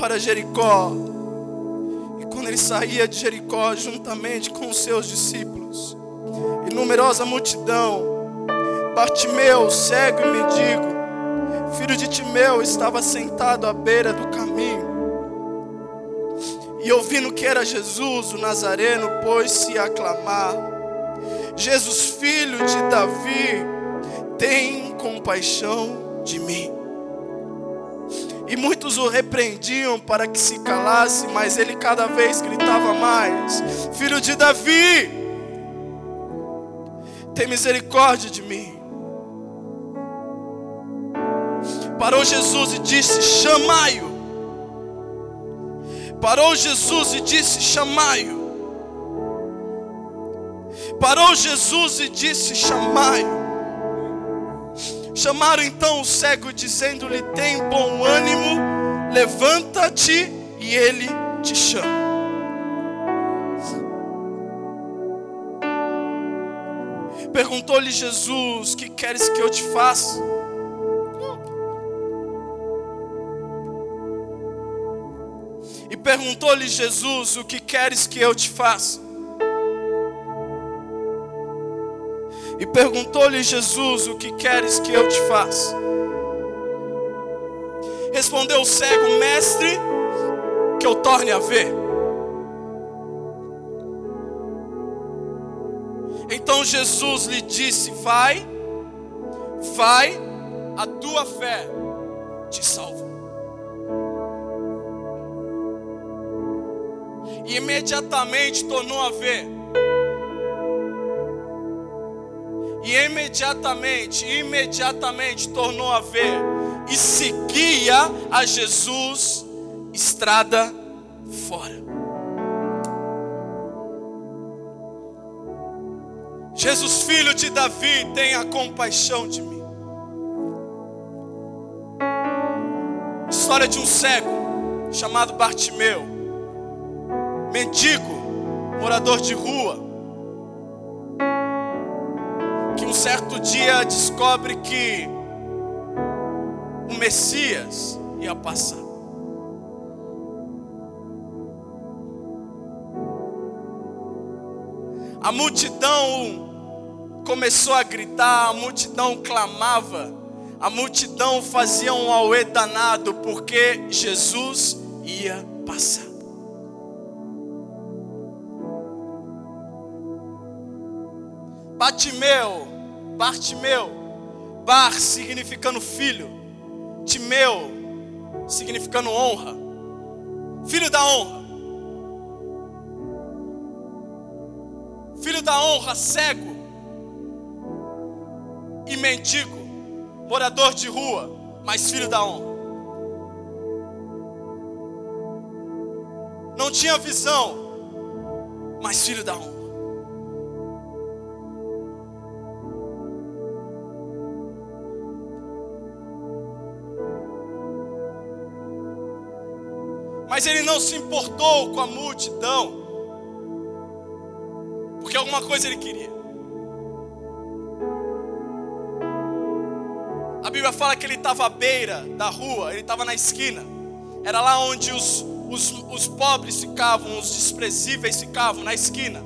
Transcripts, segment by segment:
para Jericó. E quando ele saía de Jericó, juntamente com os seus discípulos, e numerosa multidão, Bartimeu, cego e mendigo, filho de Timeu, estava sentado à beira do caminho. E ouvindo que era Jesus, o Nazareno, pôs-se a clamar: Jesus, filho de Davi, tem compaixão de mim. E muitos o repreendiam para que se calasse, mas ele cada vez gritava mais: Filho de Davi, tem misericórdia de mim. Parou Jesus e disse: Chamai-o. Parou Jesus e disse: Chamai-o. Parou Jesus e disse: Chamai-o. Chamaram então o cego, dizendo-lhe: Tem bom ânimo, levanta-te e ele te chama. Perguntou-lhe Jesus: Que queres que eu te faça? E perguntou-lhe Jesus: O que queres que eu te faça? E perguntou-lhe Jesus: O que queres que eu te faça? Respondeu o cego: Mestre, que eu torne a ver. Então Jesus lhe disse: Vai, vai, a tua fé te salva. E imediatamente tornou a ver. E imediatamente, imediatamente tornou a ver e seguia a Jesus estrada fora. Jesus, filho de Davi, tenha compaixão de mim. História de um cego chamado Bartimeu, mendigo, morador de rua um certo dia descobre que o Messias ia passar. A multidão começou a gritar, a multidão clamava, a multidão fazia um auê danado, porque Jesus ia passar. Batimeu Bartimeu, Bar significando filho, Timeu significando honra, filho da honra, filho da honra, cego e mendigo, morador de rua, mas filho da honra. Não tinha visão, mas filho da honra. Mas ele não se importou com a multidão, porque alguma coisa ele queria. A Bíblia fala que ele estava à beira da rua, ele estava na esquina. Era lá onde os, os, os pobres ficavam, os desprezíveis ficavam, na esquina.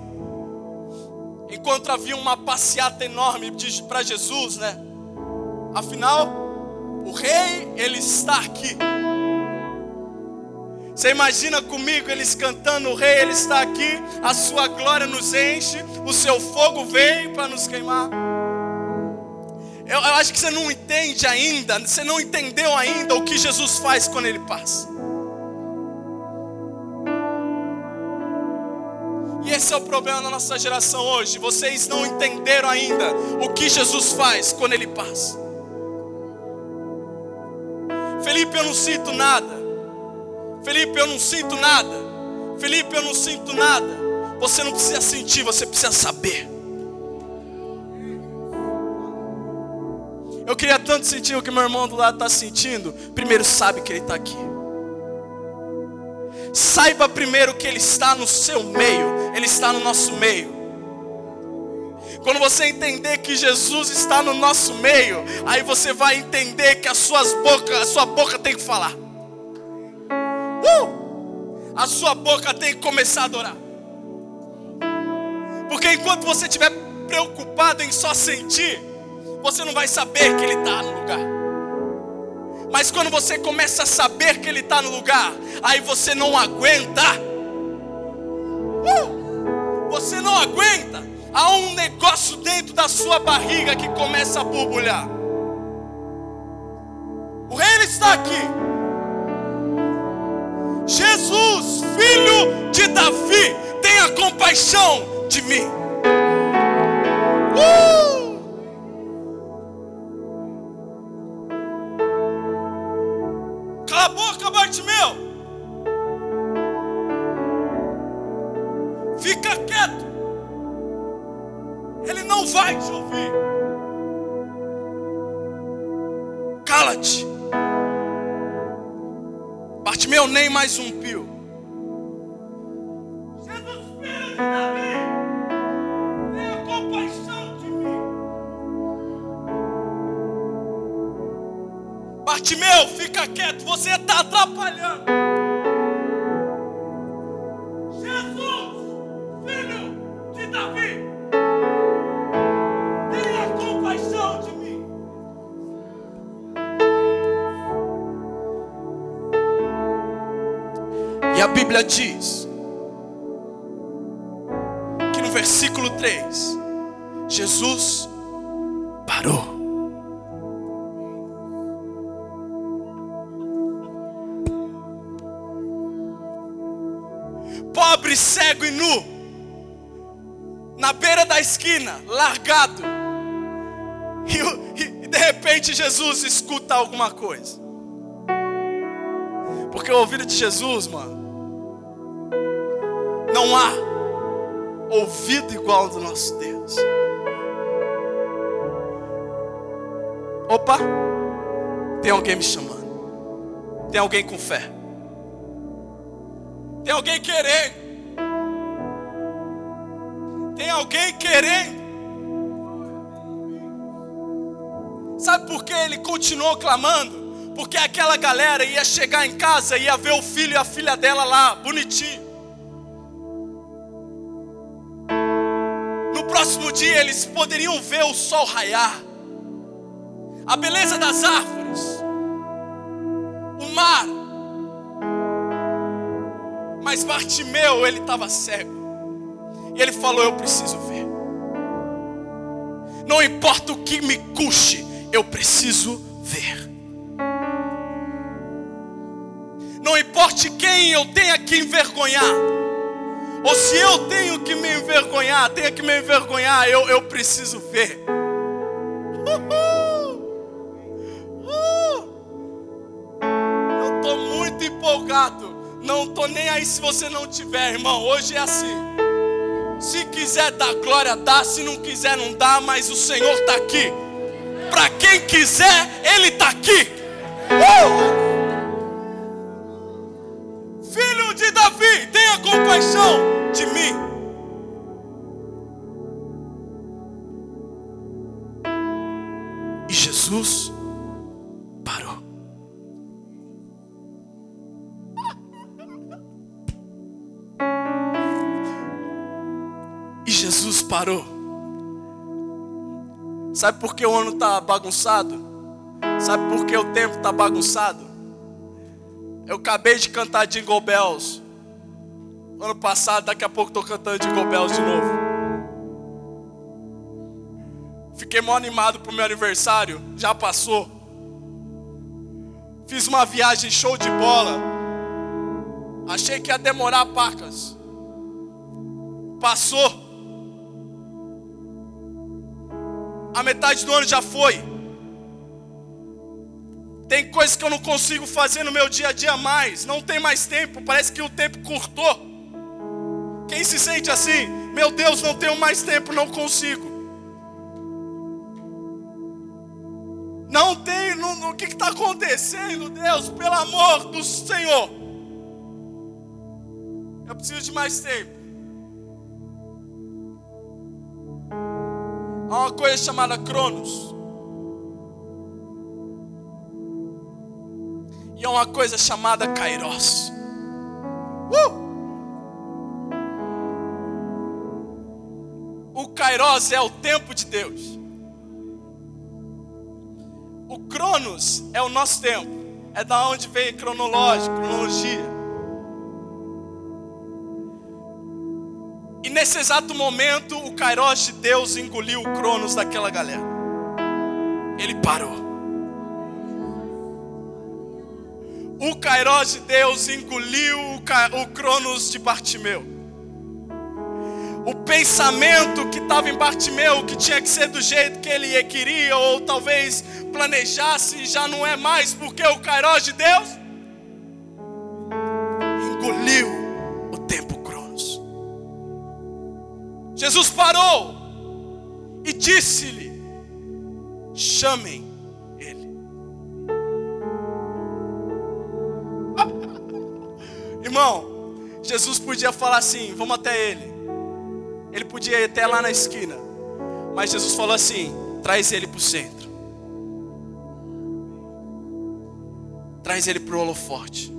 Enquanto havia uma passeata enorme para Jesus, né? Afinal, o rei, ele está aqui. Você imagina comigo eles cantando: O Rei, Ele está aqui, a Sua glória nos enche, o Seu fogo vem para nos queimar. Eu, eu, acho que você não entende ainda, você não entendeu ainda o que Jesus faz quando Ele passa. E esse é o problema da nossa geração hoje. Vocês não entenderam ainda o que Jesus faz quando Ele passa. Felipe, eu não sinto nada. Felipe, eu não sinto nada. Felipe, eu não sinto nada. Você não precisa sentir, você precisa saber. Eu queria tanto sentir o que meu irmão do lado está sentindo. Primeiro, sabe que ele está aqui. Saiba primeiro que ele está no seu meio, ele está no nosso meio. Quando você entender que Jesus está no nosso meio, aí você vai entender que as suas bocas, a sua boca tem que falar. A sua boca tem que começar a adorar. Porque enquanto você estiver preocupado em só sentir, você não vai saber que Ele está no lugar. Mas quando você começa a saber que Ele está no lugar, aí você não aguenta. Uh! Você não aguenta. Há um negócio dentro da sua barriga que começa a borbulhar. O rei está aqui. Jesus, filho de Davi, tenha compaixão de mim. Uh! Cala a boca, Bartimeu. Fica quieto. Ele não vai te ouvir. Cala-te. Bartimeu, nem mais um pio. Jesus, filho de Davi, tenha compaixão de mim. Bartimeu, fica quieto, você está atrapalhando. E a Bíblia diz que no versículo 3, Jesus parou. Pobre, cego e nu, na beira da esquina, largado, e, e, de repente Jesus escuta alguma coisa. Porque o ouvido de Jesus, mano, não há ouvido igual ao do nosso Deus. Opa, tem alguém me chamando. Tem alguém com fé. Tem alguém querendo. Tem alguém querendo. Sabe por que ele continuou clamando? Porque aquela galera ia chegar em casa e ia ver o filho e a filha dela lá, bonitinho. Próximo dia eles poderiam ver o sol raiar, a beleza das árvores, o mar. Mas Bartimeu, ele estava cego. E ele falou: Eu preciso ver. Não importa o que me custe, eu preciso ver. Não importe quem eu tenha que envergonhar, ou se eu tenho que me envergonhar, tenha que me envergonhar, eu, eu preciso ver. Eu estou muito empolgado. Não estou nem aí se você não tiver, irmão. Hoje é assim. Se quiser dar glória, dá. Se não quiser, não dá. Mas o Senhor está aqui. Para quem quiser, Ele está aqui. Uh! Tenha compaixão de mim. E Jesus parou. E Jesus parou. Sabe por que o ano está bagunçado? Sabe por que o tempo está bagunçado? Eu acabei de cantar Jingle Bells. Ano passado, daqui a pouco estou cantando Jingle Bells de novo. Fiquei mó animado pro meu aniversário, já passou. Fiz uma viagem show de bola. Achei que ia demorar pacas. Passou. A metade do ano já foi. Tem coisas que eu não consigo fazer no meu dia a dia mais. Não tem mais tempo. Parece que o tempo curtou. Quem se sente assim? Meu Deus, não tenho mais tempo, não consigo. Não tem, no, o que está acontecendo, Deus, pelo amor do Senhor? Eu preciso de mais tempo. Há uma coisa chamada Cronos. E há uma coisa chamada Kairos. Uh! Kairos é o tempo de Deus. O Cronos é o nosso tempo. É da onde vem cronológico, cronologia. E nesse exato momento, o Kairos de Deus engoliu o Cronos daquela galera. Ele parou. O Kairos de Deus engoliu o Cronos de Bartimeu. O pensamento que estava em Bartimeu, que tinha que ser do jeito que ele queria, ou talvez planejasse, já não é mais, porque o Kairos de Deus engoliu o tempo Cronos. Jesus parou e disse-lhe: chamem Irmão, Jesus podia falar assim: vamos até ele. Ele podia ir até lá na esquina. Mas Jesus falou assim: traz ele para o centro. Traz ele para o holoforte.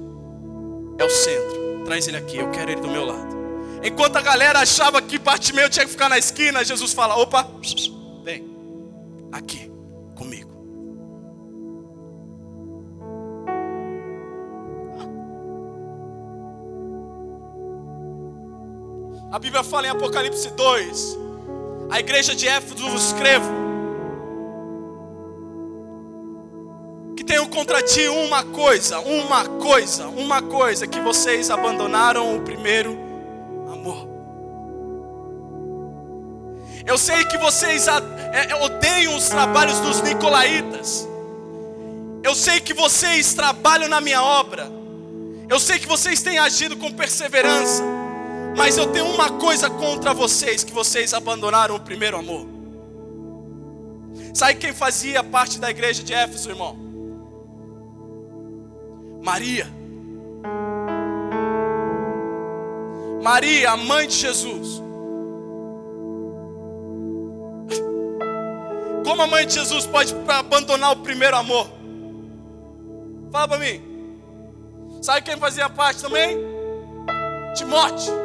É o centro. Traz ele aqui. Eu quero ele do meu lado. Enquanto a galera achava que Bartimeu tinha que ficar na esquina, Jesus fala: opa, vem aqui comigo. A Bíblia fala em Apocalipse 2. A igreja de Éfeso vos escrevo. Que tenho contra ti uma coisa, uma coisa, uma coisa, que vocês abandonaram o primeiro amor. Eu sei que vocês é, é, odeiam os trabalhos dos nicolaítas. Eu sei que vocês trabalham na minha obra. Eu sei que vocês têm agido com perseverança. Mas eu tenho uma coisa contra vocês: que vocês abandonaram o primeiro amor. Sabe quem fazia parte da igreja de Éfeso, irmão? Maria. Maria, a mãe de Jesus. Como a mãe de Jesus pode abandonar o primeiro amor? Fala para mim. Sabe quem fazia parte também? Timóteo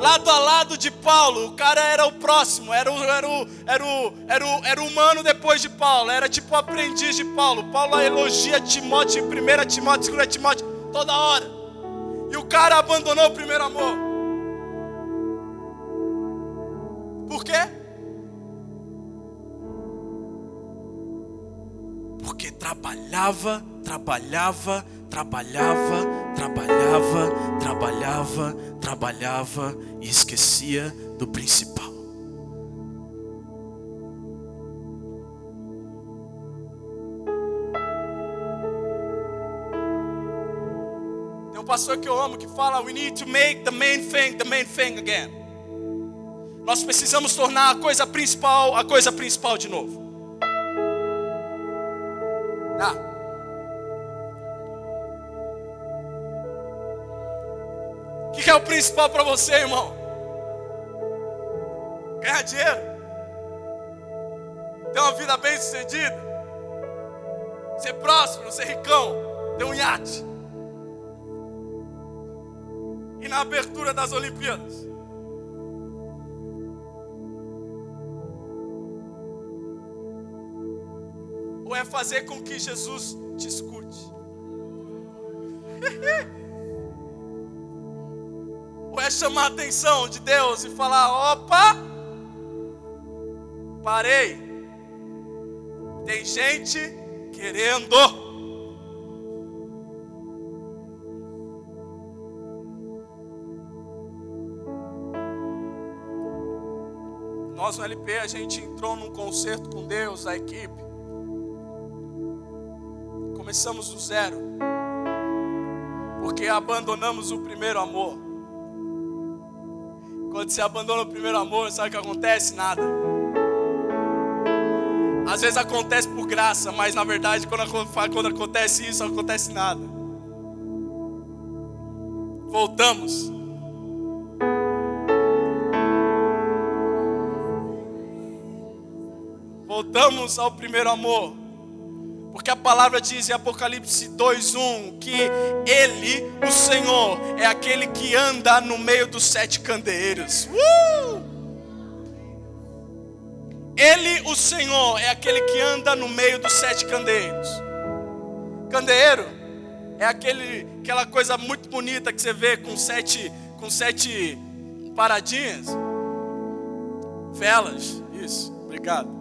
lado a lado de Paulo. O cara era o próximo, era o, era o, era o, era o, era o humano depois de Paulo, era tipo o aprendiz de Paulo. Paulo elogia Timóteo 1 Timóteo, 2 Timóteo, toda hora. E o cara abandonou o primeiro amor. Por quê? Porque trabalhava, trabalhava, trabalhava, trabalhava, trabalhava, trabalhava e esquecia do principal. Tem um pastor que eu amo que fala: We need to make the main thing the main thing again. Nós precisamos tornar a coisa principal a coisa principal de novo. Ah. É o principal para você, irmão? Ganhar dinheiro? Ter uma vida bem sucedida? Ser próspero, ser ricão? Ter um iate? E na abertura das Olimpíadas? Ou é fazer com que Jesus te escute? Chamar a atenção de Deus e falar: opa, parei. Tem gente querendo. Nós no LP a gente entrou num concerto com Deus, a equipe. Começamos do zero. Porque abandonamos o primeiro amor. Quando você abandona o primeiro amor, sabe o que acontece? Nada. Às vezes acontece por graça, mas na verdade, quando, quando acontece isso, não acontece nada. Voltamos. Voltamos ao primeiro amor. Porque a palavra diz em Apocalipse 2:1 que ele, o Senhor, é aquele que anda no meio dos sete candeeiros. Uh! Ele, o Senhor, é aquele que anda no meio dos sete candeeiros. Candeeiro é aquele, aquela coisa muito bonita que você vê com sete, com sete paradinhas. Velas, isso, obrigado.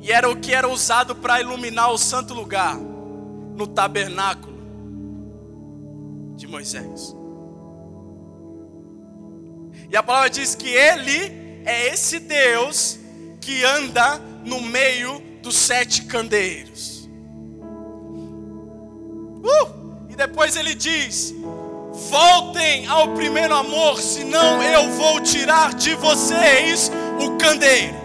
E era o que era usado para iluminar o santo lugar no tabernáculo de Moisés. E a palavra diz que ele é esse Deus que anda no meio dos sete candeeiros. Uh! E depois ele diz: Voltem ao primeiro amor, senão eu vou tirar de vocês o candeeiro.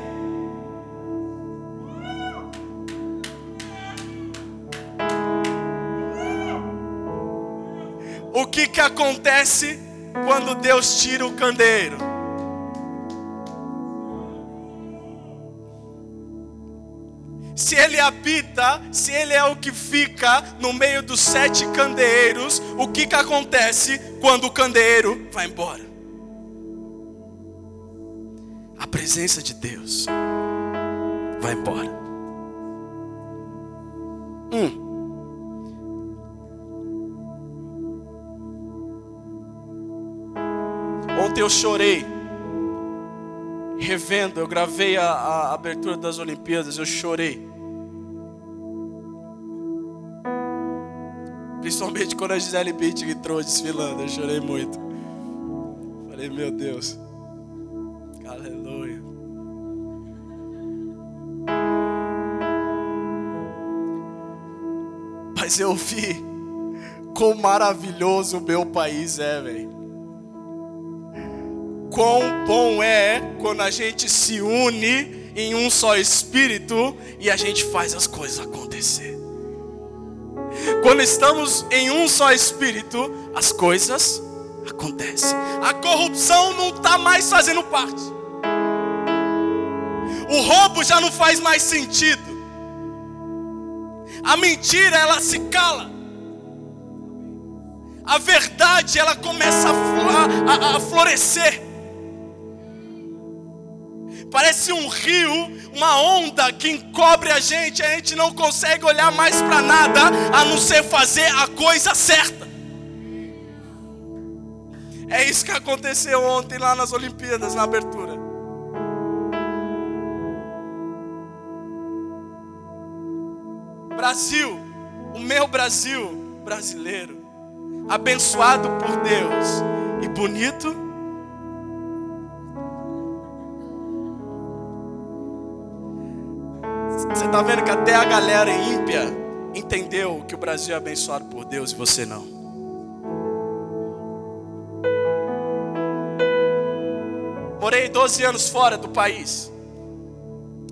Que que acontece quando Deus tira o candeeiro? Se ele habita, se ele é o que fica no meio dos sete candeeiros, o que, que acontece quando o candeeiro vai embora? A presença de Deus vai embora. Hum. Ontem eu chorei, revendo, eu gravei a, a abertura das Olimpíadas, eu chorei. Principalmente quando a Gisele Bündchen entrou desfilando, eu chorei muito. Falei, meu Deus, aleluia. Mas eu vi quão maravilhoso o meu país é, velho quão bom é quando a gente se une em um só espírito e a gente faz as coisas acontecer. Quando estamos em um só espírito, as coisas acontecem. A corrupção não está mais fazendo parte. O roubo já não faz mais sentido. A mentira ela se cala. A verdade ela começa a, a, a florescer. Parece um rio, uma onda que encobre a gente, a gente não consegue olhar mais para nada a não ser fazer a coisa certa. É isso que aconteceu ontem lá nas Olimpíadas, na abertura. Brasil, o meu Brasil brasileiro, abençoado por Deus e bonito Você está vendo que até a galera ímpia entendeu que o Brasil é abençoado por Deus e você não. Morei 12 anos fora do país.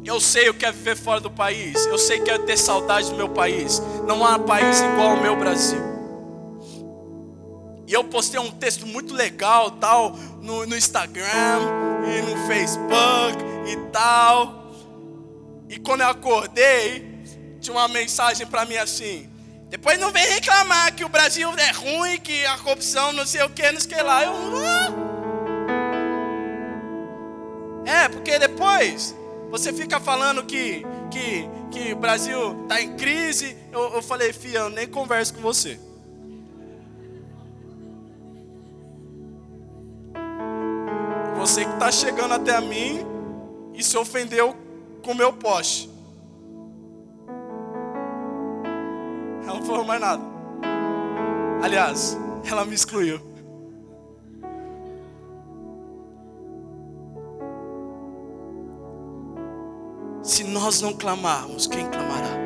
Eu sei o que é viver fora do país. Eu sei que é ter saudade do meu país. Não há país igual ao meu Brasil. E eu postei um texto muito legal, tal, no, no Instagram e no Facebook e tal. E quando eu acordei, tinha uma mensagem para mim assim: depois não vem reclamar que o Brasil é ruim, que a corrupção não sei o que, não sei o que lá. Eu. É, porque depois você fica falando que, que, que o Brasil está em crise. Eu, eu falei, filha, eu nem converso com você. Você que está chegando até mim e se ofendeu com o meu poste. Ela não falou mais nada. Aliás, ela me excluiu. Se nós não clamarmos, quem clamará?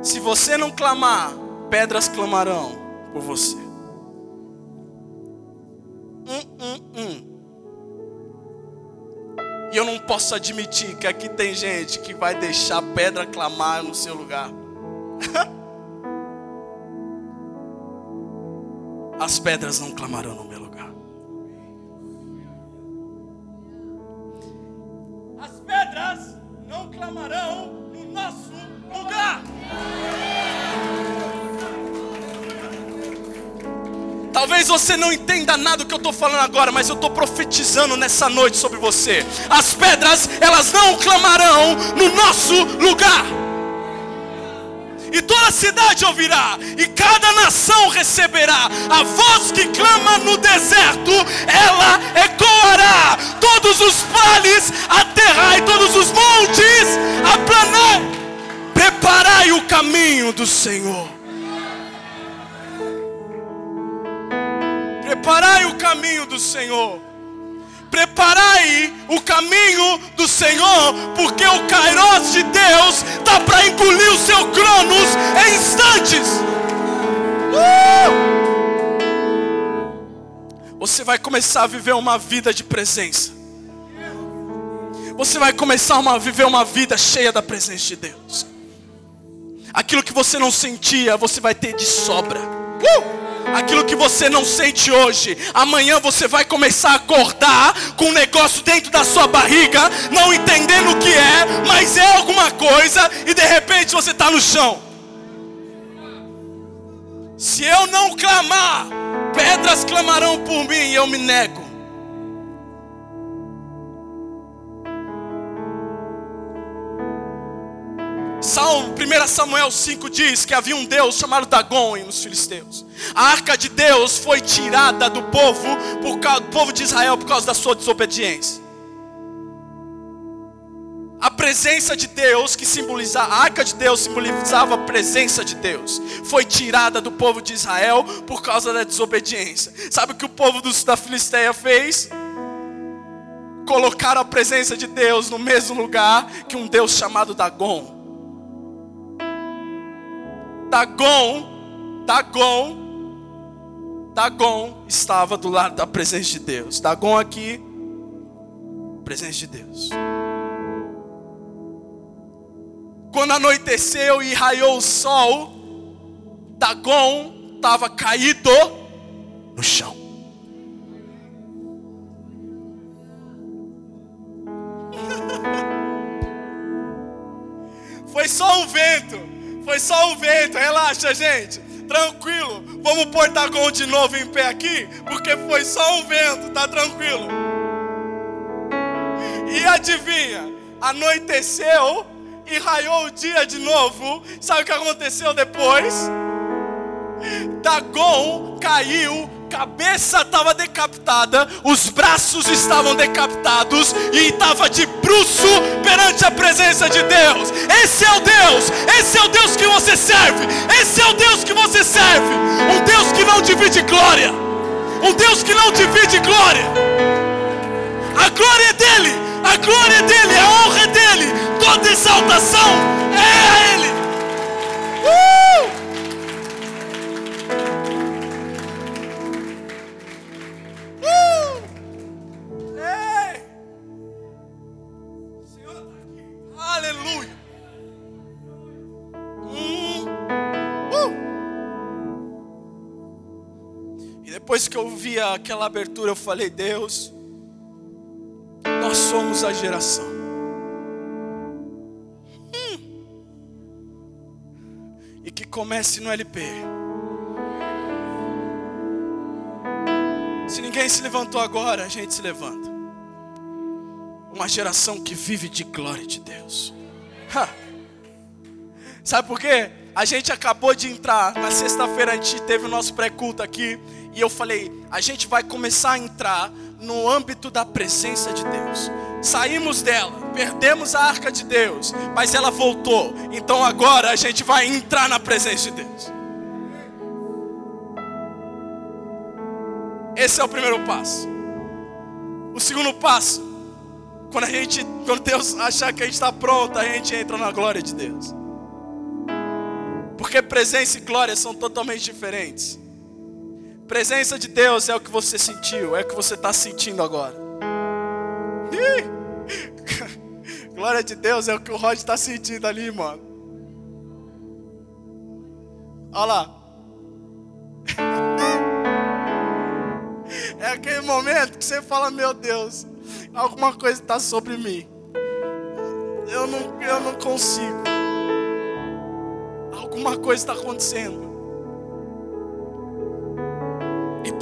Se você não clamar, pedras clamarão por você. E eu não posso admitir que aqui tem gente que vai deixar pedra clamar no seu lugar. As pedras não clamarão no meu lugar. Talvez você não entenda nada do que eu estou falando agora, mas eu estou profetizando nessa noite sobre você. As pedras, elas não clamarão no nosso lugar. E toda a cidade ouvirá, e cada nação receberá a voz que clama no deserto, ela ecoará. Todos os vales aterrai, todos os montes aplanai. Preparai o caminho do Senhor. Preparai o caminho do Senhor. Preparai o caminho do Senhor, porque o Kairos de Deus está para engolir o seu Cronos em instantes. Uh! Você vai começar a viver uma vida de presença. Você vai começar a viver uma vida cheia da presença de Deus. Aquilo que você não sentia, você vai ter de sobra. Uh! Aquilo que você não sente hoje, amanhã você vai começar a acordar com um negócio dentro da sua barriga, não entendendo o que é, mas é alguma coisa, e de repente você está no chão. Se eu não clamar, pedras clamarão por mim e eu me nego. Salmo, 1 Samuel 5 diz que havia um Deus chamado Dagon nos filisteus. A arca de Deus foi tirada do povo, por causa, do povo de Israel por causa da sua desobediência. A presença de Deus, que simbolizava, a arca de Deus simbolizava a presença de Deus, foi tirada do povo de Israel por causa da desobediência. Sabe o que o povo da Filisteia fez? Colocaram a presença de Deus no mesmo lugar que um Deus chamado Dagon. Dagon, Dagon, Dagon estava do lado da presença de Deus. Dagon aqui, presença de Deus. Quando anoiteceu e raiou o sol, Dagon estava caído no chão. Foi só um vento. Foi só o vento, relaxa, gente. Tranquilo. Vamos pôr Dagon de novo em pé aqui, porque foi só um vento, tá tranquilo. E adivinha? Anoiteceu e raiou o dia de novo. Sabe o que aconteceu depois? Dagon caiu cabeça estava decapitada, os braços estavam decapitados e estava de bruço perante a presença de Deus. Esse é o Deus, esse é o Deus que você serve, esse é o Deus que você serve, um Deus que não divide glória, um Deus que não divide glória. A glória é dele, a glória é dele, a honra é dele, toda exaltação é a ele. Uh! Depois que eu vi aquela abertura, eu falei: Deus, nós somos a geração. Hum. E que comece no LP. Se ninguém se levantou agora, a gente se levanta. Uma geração que vive de glória de Deus. Ha. Sabe por quê? A gente acabou de entrar, na sexta-feira a gente teve o nosso pré-culto aqui, e eu falei, a gente vai começar a entrar no âmbito da presença de Deus. Saímos dela, perdemos a arca de Deus, mas ela voltou. Então agora a gente vai entrar na presença de Deus. Esse é o primeiro passo. O segundo passo quando a gente, quando Deus achar que a gente está pronto, a gente entra na glória de Deus. Porque presença e glória são totalmente diferentes. Presença de Deus é o que você sentiu, é o que você está sentindo agora. glória de Deus é o que o Rod está sentindo ali, mano. Olha lá. É aquele momento que você fala, meu Deus, alguma coisa está sobre mim. Eu não, eu não consigo. Alguma coisa está acontecendo.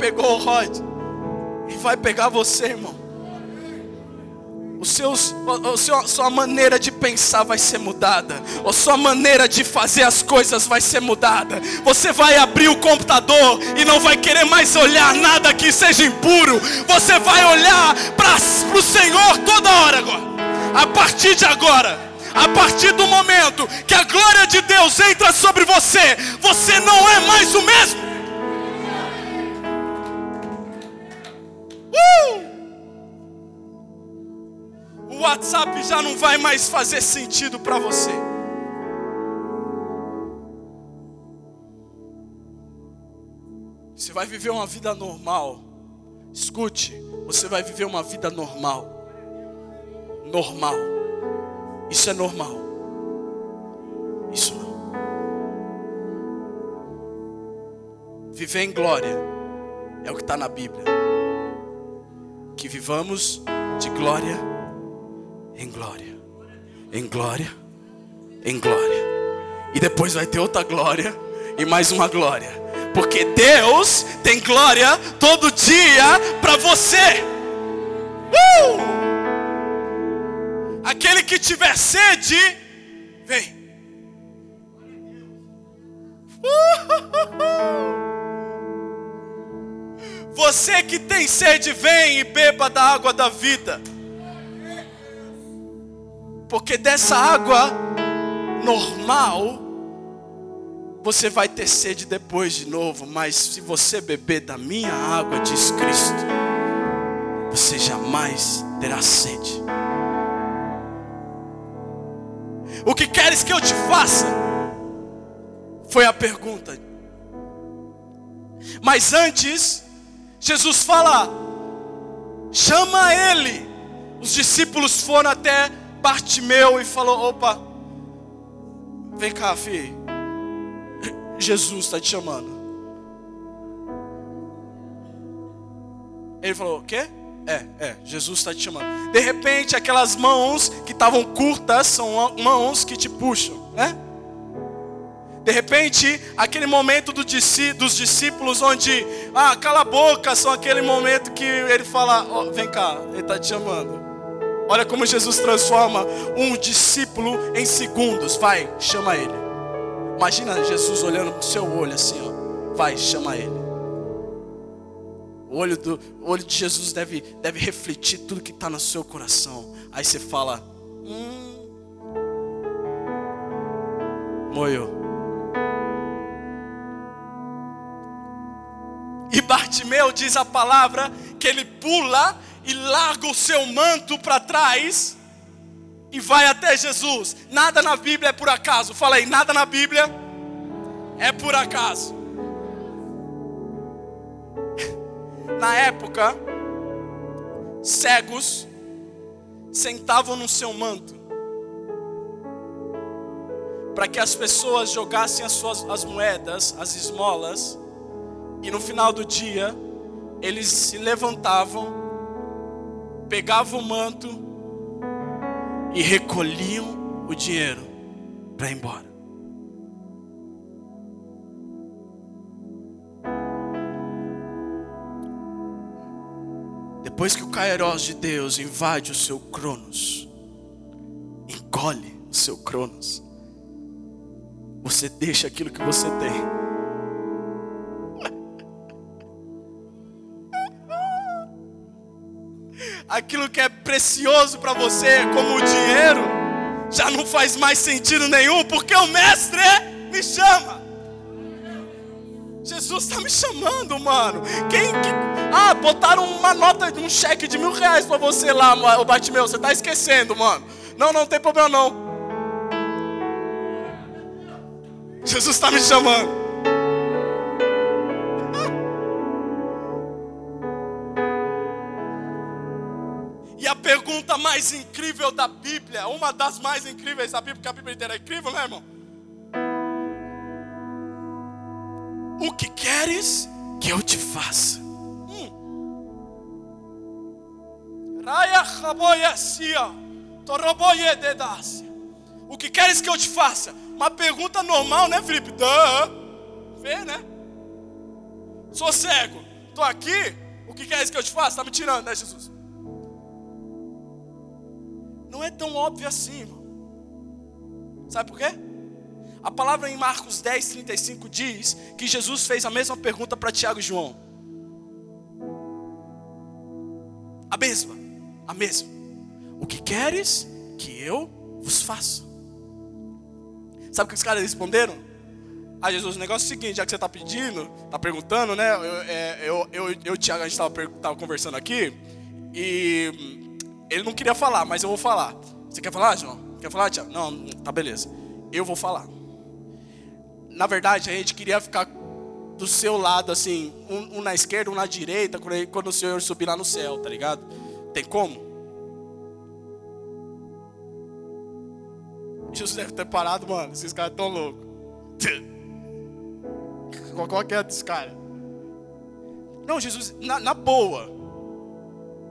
Pegou o Rod e vai pegar você, irmão. Os seus, a sua, sua maneira de pensar vai ser mudada. A sua maneira de fazer as coisas vai ser mudada. Você vai abrir o computador e não vai querer mais olhar nada que seja impuro. Você vai olhar para o Senhor toda hora agora. A partir de agora. A partir do momento que a glória de Deus entra sobre você, você não é mais o mesmo. Uh! o WhatsApp já não vai mais fazer sentido para você. Você vai viver uma vida normal. Escute, você vai viver uma vida normal. Normal. Isso é normal. Isso não. Viver em glória é o que está na Bíblia. Que vivamos de glória em glória, em glória, em glória. E depois vai ter outra glória e mais uma glória. Porque Deus tem glória todo dia para você. Uh! Aquele que tiver sede, vem. Você que tem sede, vem e beba da água da vida. Porque dessa água normal, você vai ter sede depois de novo, mas se você beber da minha água, diz Cristo, você jamais terá sede. O que queres que eu te faça? Foi a pergunta. Mas antes, Jesus fala: chama ele. Os discípulos foram até Bartimeu e falou: opa, vem cá, filho. Jesus está te chamando. Ele falou: o quê? É, é, Jesus está te chamando. De repente, aquelas mãos que estavam curtas são mãos que te puxam, né? De repente, aquele momento do, dos discípulos onde, ah, cala a boca, são aquele momento que ele fala: oh, vem cá, ele está te chamando. Olha como Jesus transforma um discípulo em segundos. Vai, chama ele. Imagina Jesus olhando para o seu olho assim, ó. Vai, chama ele. O olho, do, o olho de Jesus deve, deve refletir tudo que está no seu coração. Aí você fala, hum, moio. E Bartimeu diz a palavra que ele pula e larga o seu manto para trás e vai até Jesus. Nada na Bíblia é por acaso. Fala aí, nada na Bíblia é por acaso. Na época, cegos sentavam no seu manto para que as pessoas jogassem as suas as moedas, as esmolas, e no final do dia eles se levantavam pegavam o manto e recolhiam o dinheiro para ir embora. Depois que o Kairos de Deus invade o seu Cronos, engole o seu Cronos, você deixa aquilo que você tem aquilo que é precioso para você, como o dinheiro, já não faz mais sentido nenhum, porque o Mestre me chama. Jesus está me chamando, mano. Quem que... Ah, botaram uma nota, um cheque de mil reais para você lá, o Batimeu. Você está esquecendo, mano. Não, não tem problema não. Jesus está me chamando. Mais incrível da Bíblia, uma das mais incríveis da Bíblia, porque a Bíblia inteira é incrível, né, irmão? O que queres que eu te faça? Hum. O que queres que eu te faça? Uma pergunta normal, né, Felipe? Duh. Vê, né? Sou cego. tô aqui, o que, que isso que eu te faço? Está me tirando, né, Jesus? Não é tão óbvio assim, irmão. Sabe por quê? A palavra em Marcos 10, 35 diz que Jesus fez a mesma pergunta para Tiago e João. A mesma, a mesma. O que queres que eu vos faça? Sabe o que os caras responderam? Ah, Jesus, o negócio é o seguinte, já que você está pedindo, está perguntando, né? Eu, é, eu, eu, eu, Tiago, a gente estava conversando aqui, e ele não queria falar, mas eu vou falar. Você quer falar, João? Quer falar, Tiago? Não, tá beleza. Eu vou falar. Na verdade, a gente queria ficar do seu lado, assim, um, um na esquerda, um na direita, quando, o Senhor subir lá no céu, tá ligado? Tem como? Jesus deve ter parado, mano. Esses caras tão loucos. Qual que é dos caras? Não, Jesus, na, na boa.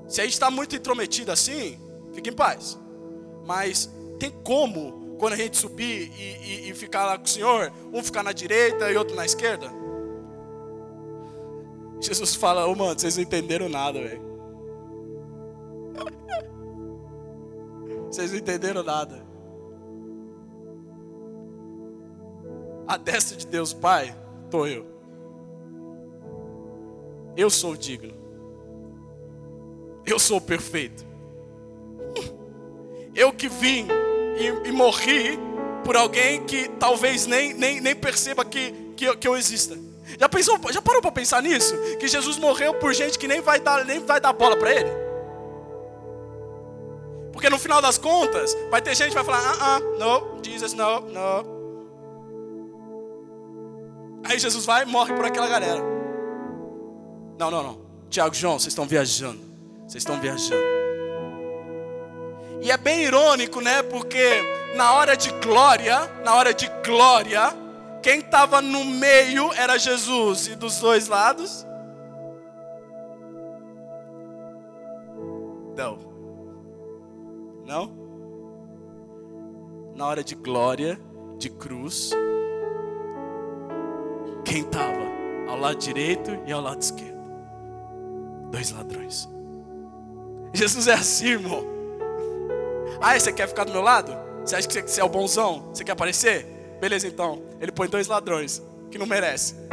Se a gente está muito intrometido assim, fique em paz. Mas tem como, quando a gente subir e, e, e ficar lá com o Senhor, um ficar na direita e outro na esquerda? Jesus fala, oh, mano, vocês não entenderam nada, velho. Vocês não entenderam nada. A destra de Deus Pai, estou eu. Eu sou digno. Eu sou perfeito. Eu que vim e, e morri por alguém que talvez nem, nem, nem perceba que, que, que eu exista. Já pensou, já parou para pensar nisso? Que Jesus morreu por gente que nem vai dar, nem vai dar bola para ele? Porque no final das contas, vai ter gente que vai falar: ah, ah, no, Jesus, no, no. Aí Jesus vai e morre por aquela galera. Não, não, não. Tiago, João, vocês estão viajando. Vocês estão viajando. E é bem irônico, né? Porque na hora de glória, na hora de glória, quem estava no meio era Jesus e dos dois lados? Não. Não? Na hora de glória, de cruz, quem estava ao lado direito e ao lado esquerdo? Dois ladrões. Jesus é assim, irmão. Ah, você quer ficar do meu lado? Você acha que você é o bonzão? Você quer aparecer? Beleza, então. Ele põe dois ladrões que não merece.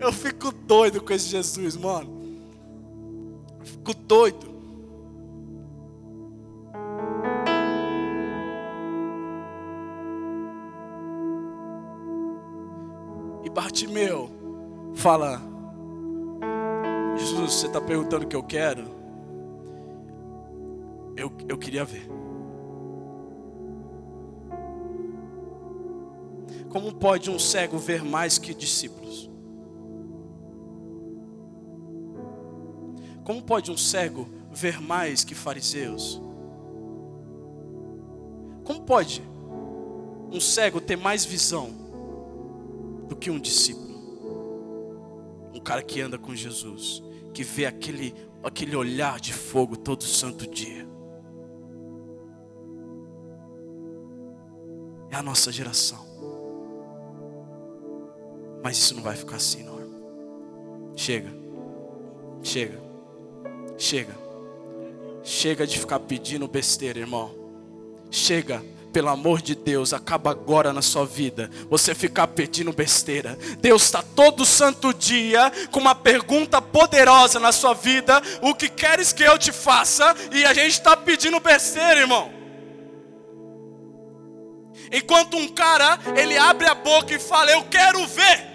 Eu fico doido com esse Jesus, mano. Fico doido. Bartimeu fala: Jesus, você está perguntando o que eu quero? Eu, eu queria ver. Como pode um cego ver mais que discípulos? Como pode um cego ver mais que fariseus? Como pode um cego ter mais visão do que um discípulo. Um cara que anda com Jesus, que vê aquele, aquele olhar de fogo todo santo dia. É a nossa geração. Mas isso não vai ficar assim, não. Chega. Chega. Chega. Chega de ficar pedindo besteira, irmão. Chega pelo amor de Deus, acaba agora na sua vida. Você ficar pedindo besteira. Deus está todo santo dia com uma pergunta poderosa na sua vida: O que queres que eu te faça? E a gente está pedindo besteira, irmão. Enquanto um cara, ele abre a boca e fala: Eu quero ver.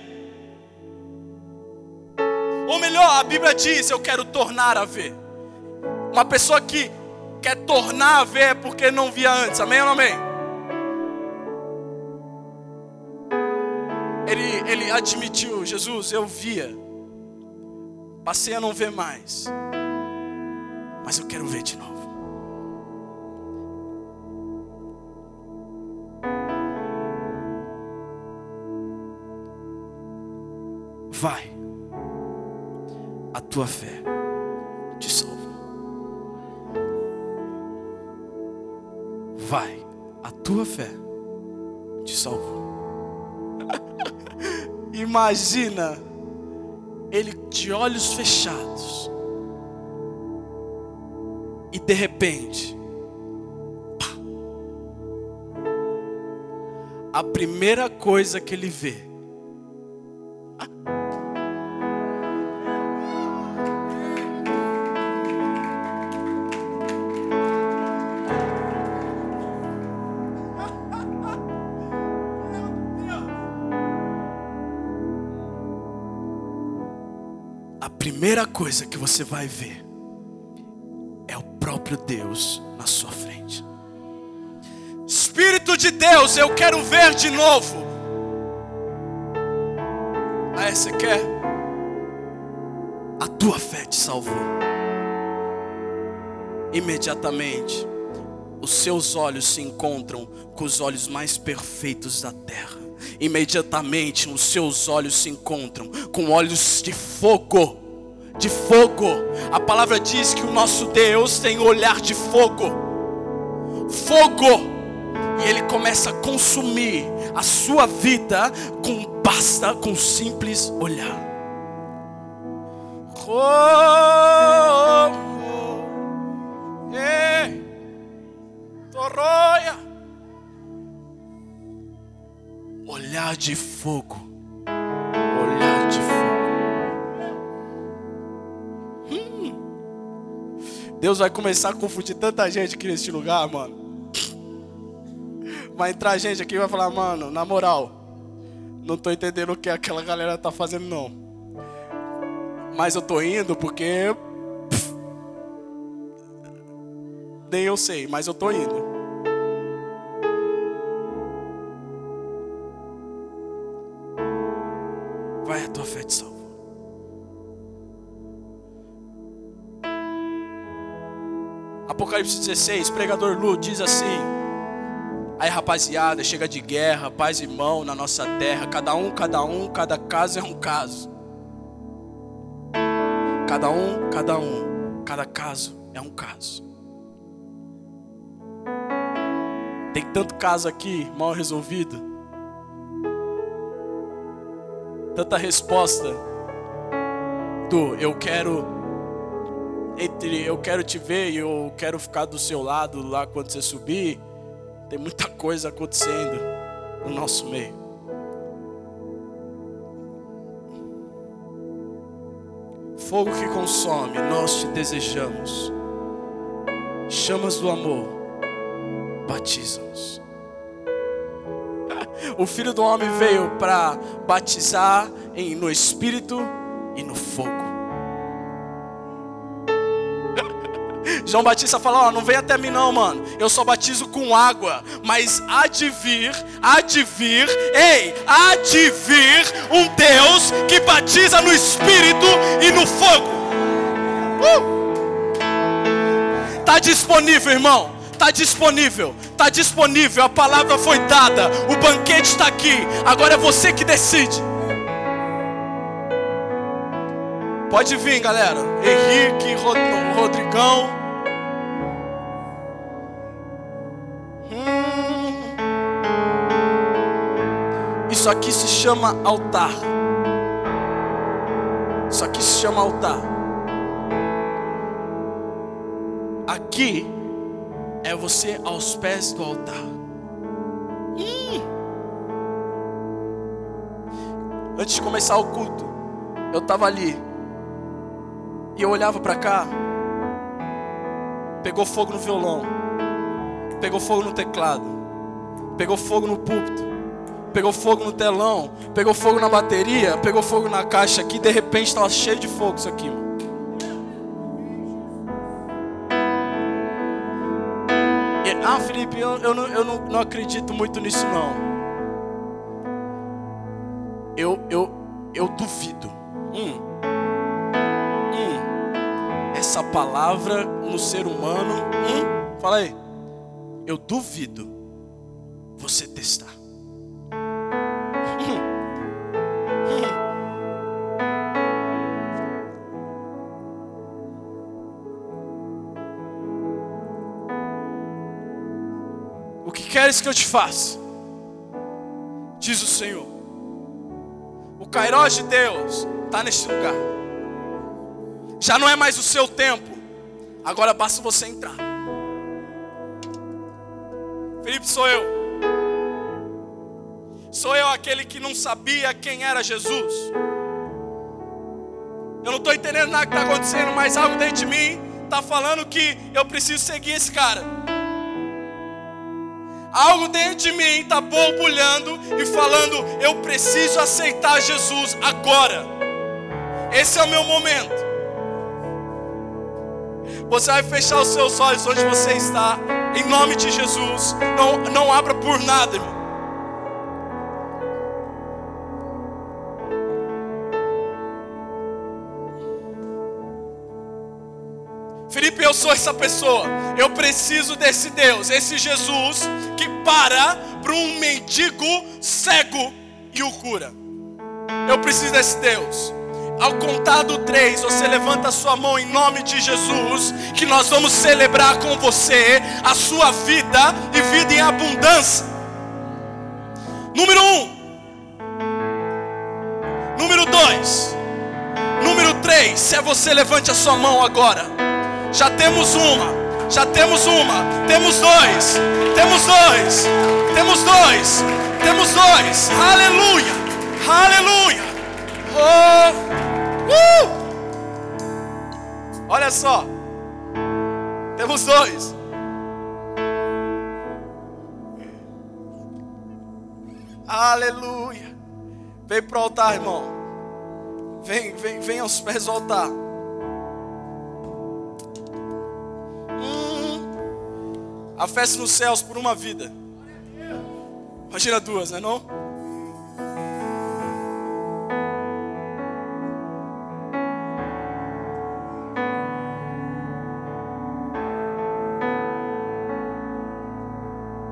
Ou melhor, a Bíblia diz: Eu quero tornar a ver. Uma pessoa que quer tornar a ver porque não via antes. Amém ou não amém? Ele, ele admitiu: Jesus, eu via, passei a não ver mais, mas eu quero ver de novo. Vai, a tua fé te salva. Vai, a tua fé te salvou. Imagina ele de olhos fechados. E de repente, pá, a primeira coisa que ele vê primeira coisa que você vai ver é o próprio Deus na sua frente. Espírito de Deus, eu quero ver de novo. Aí você quer? A tua fé te salvou. Imediatamente, os seus olhos se encontram com os olhos mais perfeitos da terra. Imediatamente, os seus olhos se encontram com olhos de fogo de fogo. A palavra diz que o nosso Deus tem olhar de fogo. Fogo. E ele começa a consumir a sua vida com basta, com simples olhar. Oh, oh, Torroia. Olhar de fogo. Deus vai começar a confundir tanta gente aqui neste lugar, mano. Vai entrar gente aqui e vai falar, mano, na moral, não tô entendendo o que aquela galera tá fazendo não. Mas eu tô indo porque pff, nem eu sei, mas eu tô indo. Apocalipse 16, pregador Lu diz assim: Aí rapaziada, chega de guerra, paz e mão na nossa terra, cada um, cada um, cada caso é um caso. Cada um, cada um, cada caso é um caso. Tem tanto caso aqui mal resolvido. Tanta resposta do eu quero entre eu quero te ver e eu quero ficar do seu lado lá quando você subir, tem muita coisa acontecendo no nosso meio. Fogo que consome, nós te desejamos. Chamas do amor, batiza-nos. O Filho do Homem veio para batizar em, no Espírito e no fogo. João Batista fala: Ó, não vem até mim, não, mano. Eu só batizo com água. Mas há de vir, há de vir, ei, há de vir um Deus que batiza no Espírito e no fogo. Uh! Tá disponível, irmão. Tá disponível, tá disponível. A palavra foi dada, o banquete está aqui. Agora é você que decide. Pode vir, galera. Henrique, Rodrigão. Isso aqui se chama altar. Isso aqui se chama altar. Aqui é você aos pés do altar. Hum. Antes de começar o culto, eu estava ali e eu olhava para cá. Pegou fogo no violão, pegou fogo no teclado, pegou fogo no púlpito pegou fogo no telão, pegou fogo na bateria, pegou fogo na caixa aqui, de repente estava cheio de fogo isso aqui. Ah, Felipe, eu, eu, não, eu não, não acredito muito nisso não. Eu, eu, eu duvido. Hum. Hum. Essa palavra no ser humano. Hum. Fala aí. Eu duvido você testar. Queres que eu te faça? Diz o Senhor. O Kairos de Deus está neste lugar. Já não é mais o seu tempo. Agora basta você entrar. Felipe sou eu. Sou eu aquele que não sabia quem era Jesus. Eu não estou entendendo nada que está acontecendo, mas algo dentro de mim está falando que eu preciso seguir esse cara. Algo dentro de mim está borbulhando e falando: eu preciso aceitar Jesus agora. Esse é o meu momento. Você vai fechar os seus olhos onde você está, em nome de Jesus. Não, não abra por nada, irmão. Felipe, eu sou essa pessoa. Eu preciso desse Deus, esse Jesus que para para um mendigo cego e o cura. Eu preciso desse Deus. Ao contar do três, você levanta a sua mão em nome de Jesus, que nós vamos celebrar com você a sua vida e vida em abundância. Número um. Número dois. Número três. Se é você, levante a sua mão agora. Já temos uma. Já temos uma. Temos dois. Temos dois. Temos dois. Temos dois. Aleluia. Aleluia. Oh. Uh! Olha só. Temos dois. Aleluia. Vem para o altar, irmão. Vem, vem, vem aos pés do altar. Hum, a festa nos céus por uma vida. Imagina duas, não é não?